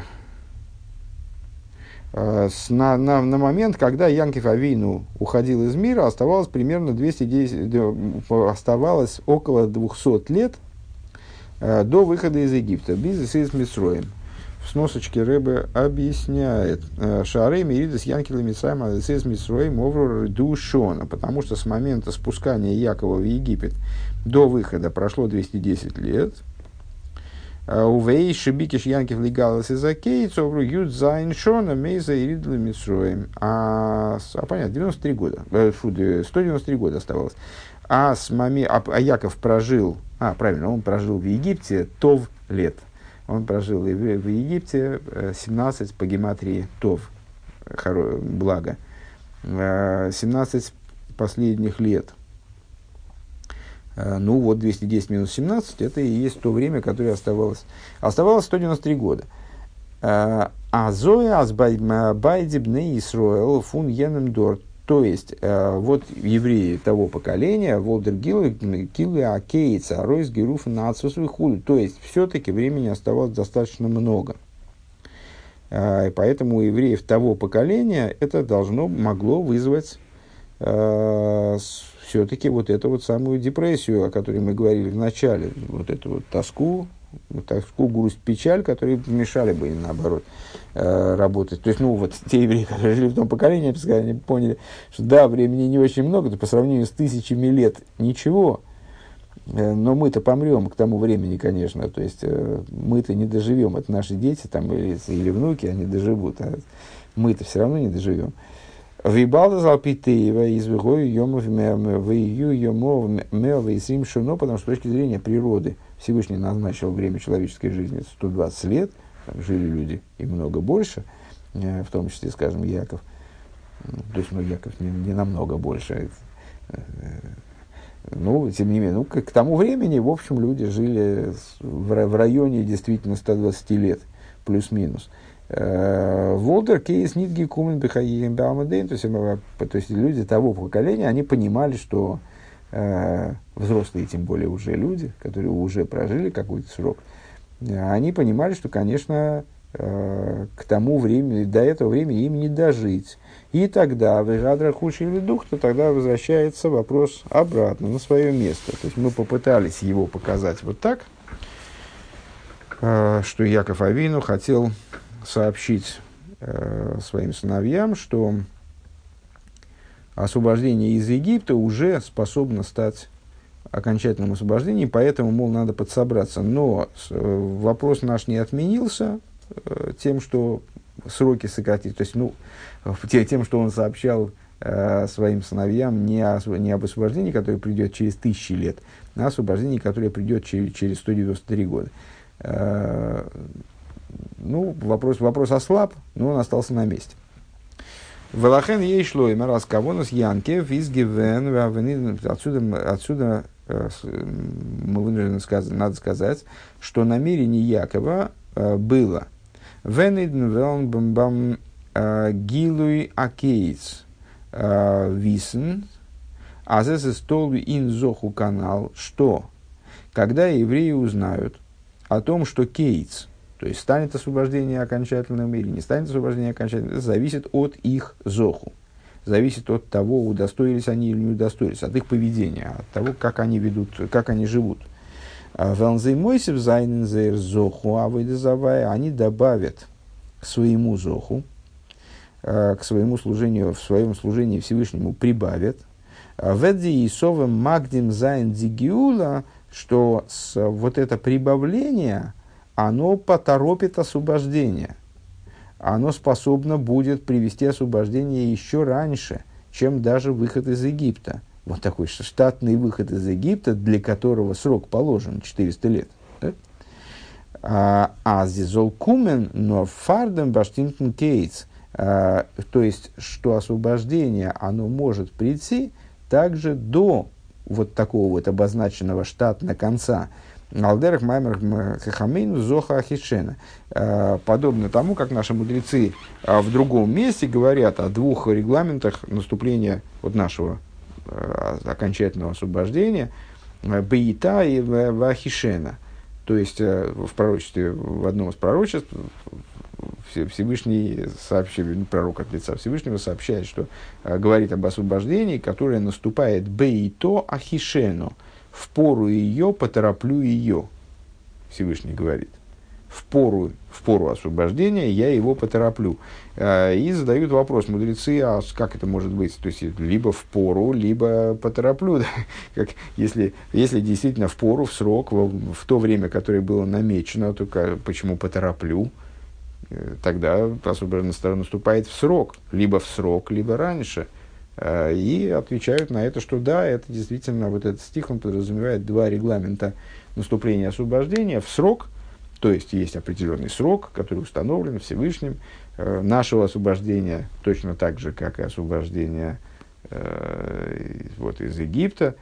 э, на, на, на момент, когда Янкив Авину уходил из мира, оставалось примерно 210, оставалось около 200 лет до выхода из Египта. Бизнес из Мисроем в сносочке Рэбе объясняет э, Шары Миридас Янкила Мисайма Адесес Мисроим Оврор Душона, потому что с момента спускания Якова в Египет до выхода прошло 210 лет. «Э, Увей Шибикиш Янкив Легалас из Акейц Овру Юд Зайн Шона Мейза и Ридла Мисроим. А, а понятно, 93 года, э, фу, 193 года оставалось. А, с мами, а, а Яков прожил, а, правильно, он прожил в Египте тов лет – он прожил в, в Египте 17 э, по гематрии Тов, хоро, благо, 17 э, последних лет. Э, ну вот 210 минус 17, это и есть то время, которое оставалось. Оставалось 193 года. А Зоя Азбайдибне Исроэл фун Йенем Дорт то есть, э, вот евреи того поколения, Волдер Гилы, Акейца, Ройс, Геруф, Нацус, Худу. То есть, все-таки времени оставалось достаточно много. Э, и поэтому у евреев того поколения это должно, могло вызвать э, все-таки вот эту вот самую депрессию, о которой мы говорили в начале, вот эту вот тоску, тоску, грусть, печаль, которые мешали бы им, наоборот, э, работать. То есть, ну, вот те евреи, которые жили в том поколении, они поняли, что да, времени не очень много, то по сравнению с тысячами лет ничего. Э, но мы-то помрем к тому времени, конечно. То есть э, мы-то не доживем. Это наши дети там, или, или внуки, они доживут. А мы-то все равно не доживем. Вибалда залпитеева из йомов вию йомов мева шуно, потому что с точки зрения природы Всевышний назначил время человеческой жизни 120 лет, жили люди и много больше, э, в том числе, скажем, Яков. То есть, ну, Яков не, не намного больше, ну, тем не менее, ну, к, к тому времени, в общем, люди жили в, в районе действительно 120 лет, плюс-минус. Э, Волтер Кейс Нитги Кумен Бехаим Баамадейн, то есть, люди того поколения, они понимали, что э, взрослые, тем более уже люди, которые уже прожили какой-то срок, э, они понимали, что, конечно, э, к тому времени, до этого времени им не дожить. И тогда в Игадра Хуши или Дух, то тогда возвращается вопрос обратно на свое место. То есть мы попытались его показать вот так, что Яков Авину хотел сообщить э, своим сыновьям, что освобождение из Египта уже способно стать окончательным освобождением, поэтому, мол, надо подсобраться. Но э, вопрос наш не отменился тем, что сроки сократить. То есть, ну, тем, что он сообщал э, своим сыновьям не, о, не об освобождении, которое придет через тысячи лет, а освобождении, которое придет через, через 193 года. Э, ну, вопрос, вопрос ослаб, но он остался на месте. Велахен ей шло и раз кавонус янке визгивен отсюда, отсюда э, мы вынуждены сказать, надо сказать, что намерение Якова э, было – Вениден велн гилуй акейц висен, а здесь столби ин зоху канал, что когда евреи узнают о том, что кейц, то есть станет освобождение окончательным или не станет освобождение окончательным, это зависит от их зоху. Зависит от того, удостоились они или не удостоились, от их поведения, от того, как они ведут, как они живут. Велнзей Мойсев Зайнензейр Зоху Авойдезавая, они добавят к своему Зоху, к своему служению, в своем служении Всевышнему прибавят. Веди и совем магдим зайн дигиула, что вот это прибавление, оно поторопит освобождение. Оно способно будет привести освобождение еще раньше, чем даже выход из Египта вот такой штатный выход из Египта, для которого срок положен 400 лет. А, а зизол кумен, но фардем баштинтен кейтс. А, то есть, что освобождение, оно может прийти также до вот такого вот обозначенного штатного конца. Алдерах Маймер Хахамейну Зоха Ахишена. А, подобно тому, как наши мудрецы в другом месте говорят о двух регламентах наступления вот нашего Э, окончательного освобождения, э, Бейта и Вахишена. То есть э, в пророчестве, в одном из пророчеств Всевышний сообщает, ну, пророк от лица Всевышнего сообщает, что говорит об освобождении, которое наступает Бейто Ахишену. В пору ее потороплю ее. Всевышний говорит в пору, в пору освобождения я его потороплю. А, и задают вопрос мудрецы, а как это может быть? То есть, либо в пору, либо потороплю. [laughs] Как, если, если действительно в пору, в срок, в, в то время, которое было намечено, то почему потороплю? Э, тогда освобожденная сторона наступает в срок. Либо в срок, либо раньше. А, и отвечают на это, что да, это действительно, вот этот стих, он подразумевает два регламента наступления освобождения в срок – то есть есть определенный срок, который установлен Всевышним. Э, нашего освобождения точно так же, как и освобождение э, вот, из Египта.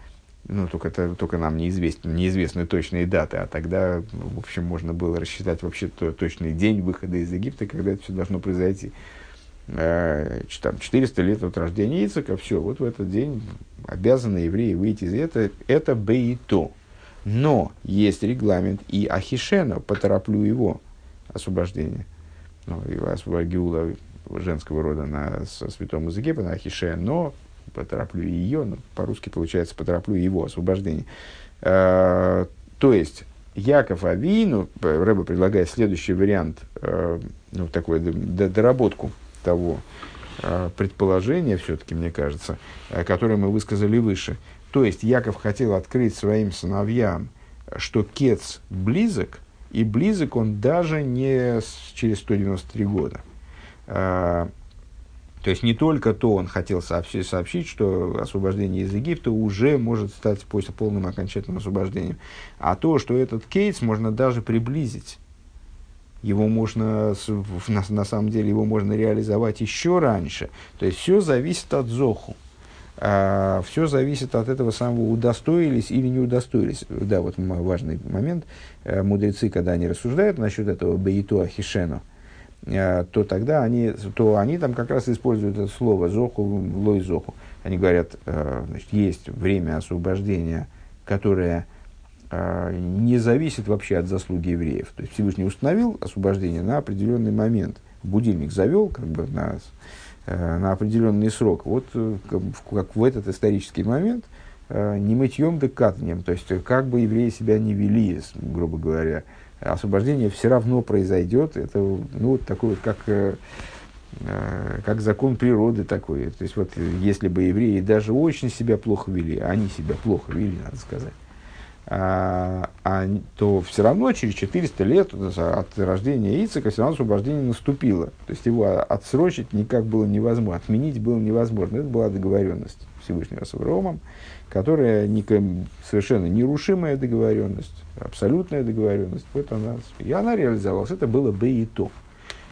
Ну, только, это, только нам неизвестны, неизвестны точные даты, а тогда, в общем, можно было рассчитать вообще то, точный день выхода из Египта, когда это все должно произойти. Э, там, 400 лет от рождения Ицека, все, вот в этот день обязаны евреи выйти из этого. Это бейто. Но есть регламент и Ахишена, потороплю его освобождение. Ну, его освободила женского рода на святом языке, на Ахишен, но потороплю ее, ну, по-русски получается потороплю его освобождение. А, то есть, Яков Авину, Рэба предлагает следующий вариант, э, ну, такую доработку того, предположение, все-таки, мне кажется, которое мы высказали выше. То есть Яков хотел открыть своим сыновьям, что Кец близок, и близок он даже не через 193 года. То есть не только то он хотел сообщить, сообщить, что освобождение из Египта уже может стать после полным окончательным освобождением, а то, что этот кейс можно даже приблизить. Его можно, на, на самом деле, его можно реализовать еще раньше. То есть все зависит от Зоху. А, все зависит от этого самого, удостоились или не удостоились. Да, вот важный момент. Э, мудрецы, когда они рассуждают насчет этого Бейту Ахишену, Э, то тогда они, то они там как раз используют это слово «зоху», «лой зоху». Они говорят, э, значит, есть время освобождения, которое не зависит вообще от заслуги евреев. То есть Всевышний установил освобождение на определенный момент. Будильник завел как бы на, на определенный срок. Вот как в этот исторический момент не мытьем да катанием. То есть как бы евреи себя не вели, грубо говоря, освобождение все равно произойдет. Это ну, вот такой вот, как, э, э, как закон природы такой. То есть, вот, если бы евреи даже очень себя плохо вели, они себя плохо вели, надо сказать, а, а, то все равно через 400 лет от рождения Ицека все равно освобождение наступило. То есть его отсрочить никак было невозможно, отменить было невозможно. Это была договоренность Всевышнего с Авраамом которая не, совершенно нерушимая договоренность, абсолютная договоренность. Вот она, и она реализовалась. Это было бы и то.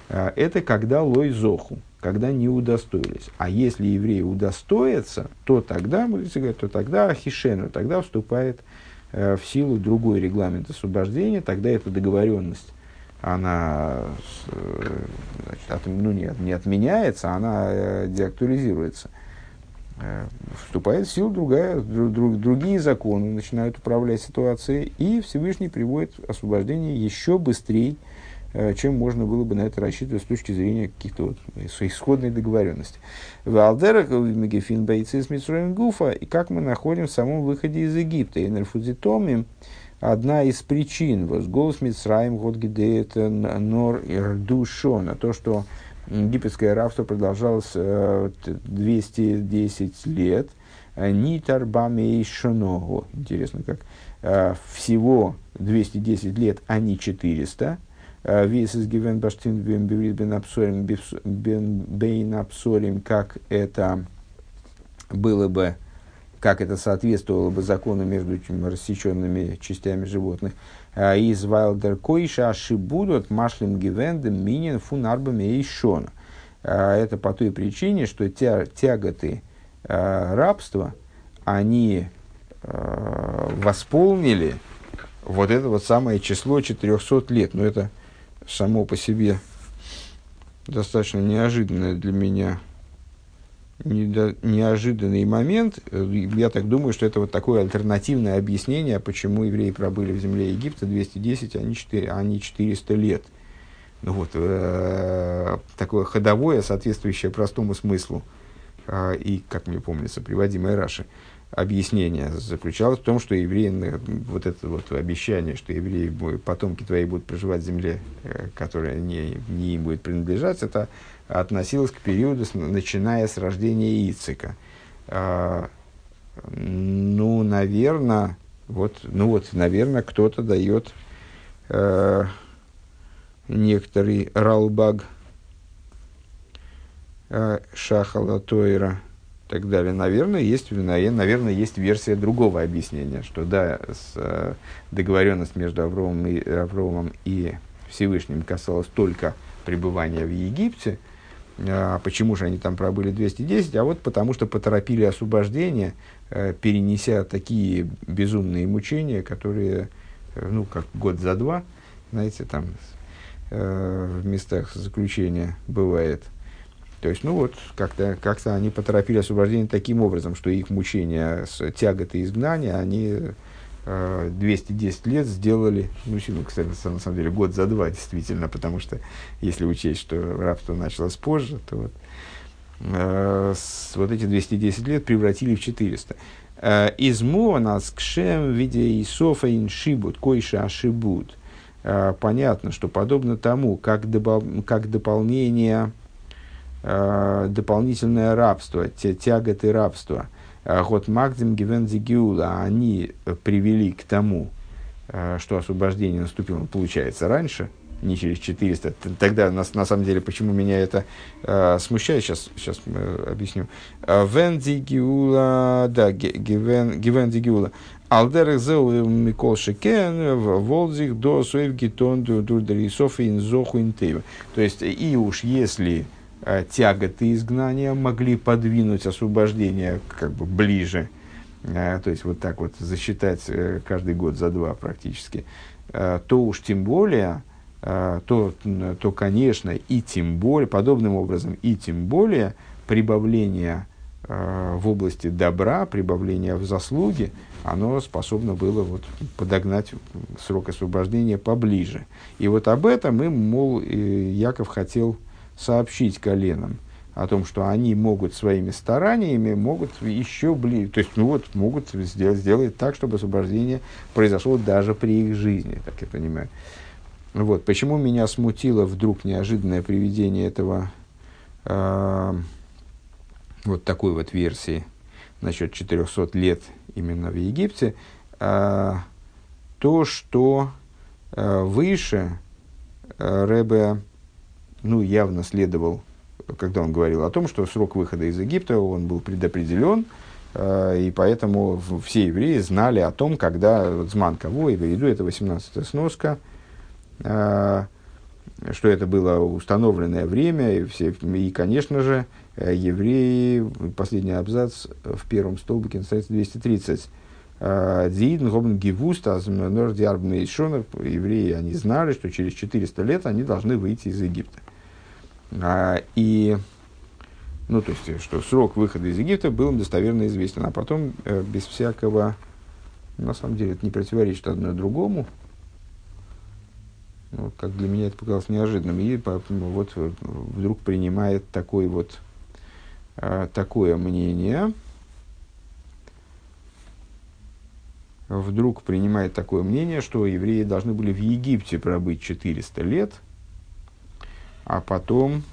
А, это когда лой зоху, когда не удостоились. А если евреи удостоятся, то тогда, то тогда ахишену, тогда вступает в силу другой регламент освобождения, тогда эта договоренность она э, значит, от, ну, не, не отменяется, она э, деактуализируется. Э, вступает в силу другая, друг, другие законы, начинают управлять ситуацией, и Всевышний приводит освобождение еще быстрее, э, чем можно было бы на это рассчитывать с точки зрения каких-то вот исходной договоренности. В Алдерах, в Мегефин Бойцы с Гуфа, и как мы находим в самом выходе из Египта. И Нерфузитомим, одна из причин, возголос Мицраим, год это нор ирдушона, то, что египетское рабство продолжалось 210 э, лет. Нитар бамейшоногу. Интересно, как э, всего 210 лет, а не 400. Вес из гивен баштин бен абсорим, как это было бы как это соответствовало бы закону между рассеченными частями животных. А, из Вайлдер Койша Ашибудот Машлем Гивендем Минин Фунарбами и Шона. А, это по той причине, что тя, тяготы рабства, они восполнили вот это вот самое число 400 лет. Но это само по себе достаточно неожиданное для меня неожиданный момент. Я так думаю, что это вот такое альтернативное объяснение, почему евреи пробыли в земле Египта 210, а не, 4, а не 400 лет. Ну вот, э, такое ходовое, соответствующее простому смыслу э, и, как мне помнится, приводимое Раши, объяснение заключалось в том, что евреи, вот это вот обещание, что евреи, потомки твои будут проживать в земле, э, которая не, не им будет принадлежать, это относилось к периоду, начиная с рождения Ицика. А, ну, наверное, вот, ну вот, наверное, кто-то дает э, некоторый ралбаг э, Шахала Тойра так далее. Наверное, есть, наверное, есть версия другого объяснения, что да, с, э, договоренность между Авромом и, Авромом и Всевышним касалась только пребывания в Египте, а почему же они там пробыли 210? А вот потому что поторопили освобождение, э, перенеся такие безумные мучения, которые, э, ну, как год за два, знаете, там в местах заключения бывает. То есть, ну вот, как-то как они поторопили освобождение таким образом, что их мучения с тяготой изгнания, они 210 лет сделали, ну, ну, кстати, на самом деле, год за два, действительно, потому что, если учесть, что рабство началось позже, то вот, э, с, вот эти 210 лет превратили в 400. Э, Измо нас кшем виде Исофа иншибут, койша ашибут. Э, понятно, что подобно тому, как, добав, как дополнение э, дополнительное рабство, тяготы рабства. Вот Магдим Гивензи Гиула, они привели к тому, что освобождение наступило, получается, раньше, не через 400. Тогда, на, на самом деле, почему меня это э, смущает, сейчас, сейчас э, объясню. Венди Гиула, да, Гивенди Гиула. Алдер зел Микол Шекен, Волзих до Суев Гитон, Дурдарисов и Инзоху Интева. То есть, и уж если э, тяготы изгнания могли подвинуть освобождение как бы ближе, э, то есть вот так вот засчитать э, каждый год за два практически, то уж тем более, то, то, конечно, и тем более, подобным образом, и тем более прибавление в области добра, прибавление в заслуге, оно способно было вот подогнать срок освобождения поближе. И вот об этом им, мол, Яков хотел сообщить коленам, о том, что они могут своими стараниями, могут еще ближе, то есть, ну вот, могут сделать, сделать так, чтобы освобождение произошло даже при их жизни, так я понимаю. Вот, почему меня смутило вдруг неожиданное приведение этого, э, вот такой вот версии насчет 400 лет именно в Египте, а, то, что а, выше а, Рэбе ну, явно следовал, когда он говорил о том, что срок выхода из Египта, он был предопределен, и поэтому все евреи знали о том, когда вот, Зман кого, и в виду это 18 сноска, что это было установленное время, и, все, и конечно же, Э, евреи, последний абзац в первом столбике на странице 230. Дзиидн гобн гивуст евреи, они знали, что через 400 лет они должны выйти из Египта. А, и, ну, то есть, что срок выхода из Египта был достоверно известен, а потом э, без всякого, на самом деле, это не противоречит одно другому, ну, как для меня это показалось неожиданным, и вот вдруг принимает такой вот Э, такое мнение, вдруг принимает такое мнение, что евреи должны были в Египте пробыть 400 лет, а потом,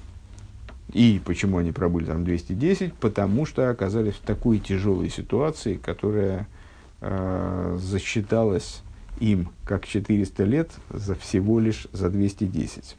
и почему они пробыли там 210, потому что оказались в такой тяжелой ситуации, которая э, засчиталась им как 400 лет за всего лишь за 210.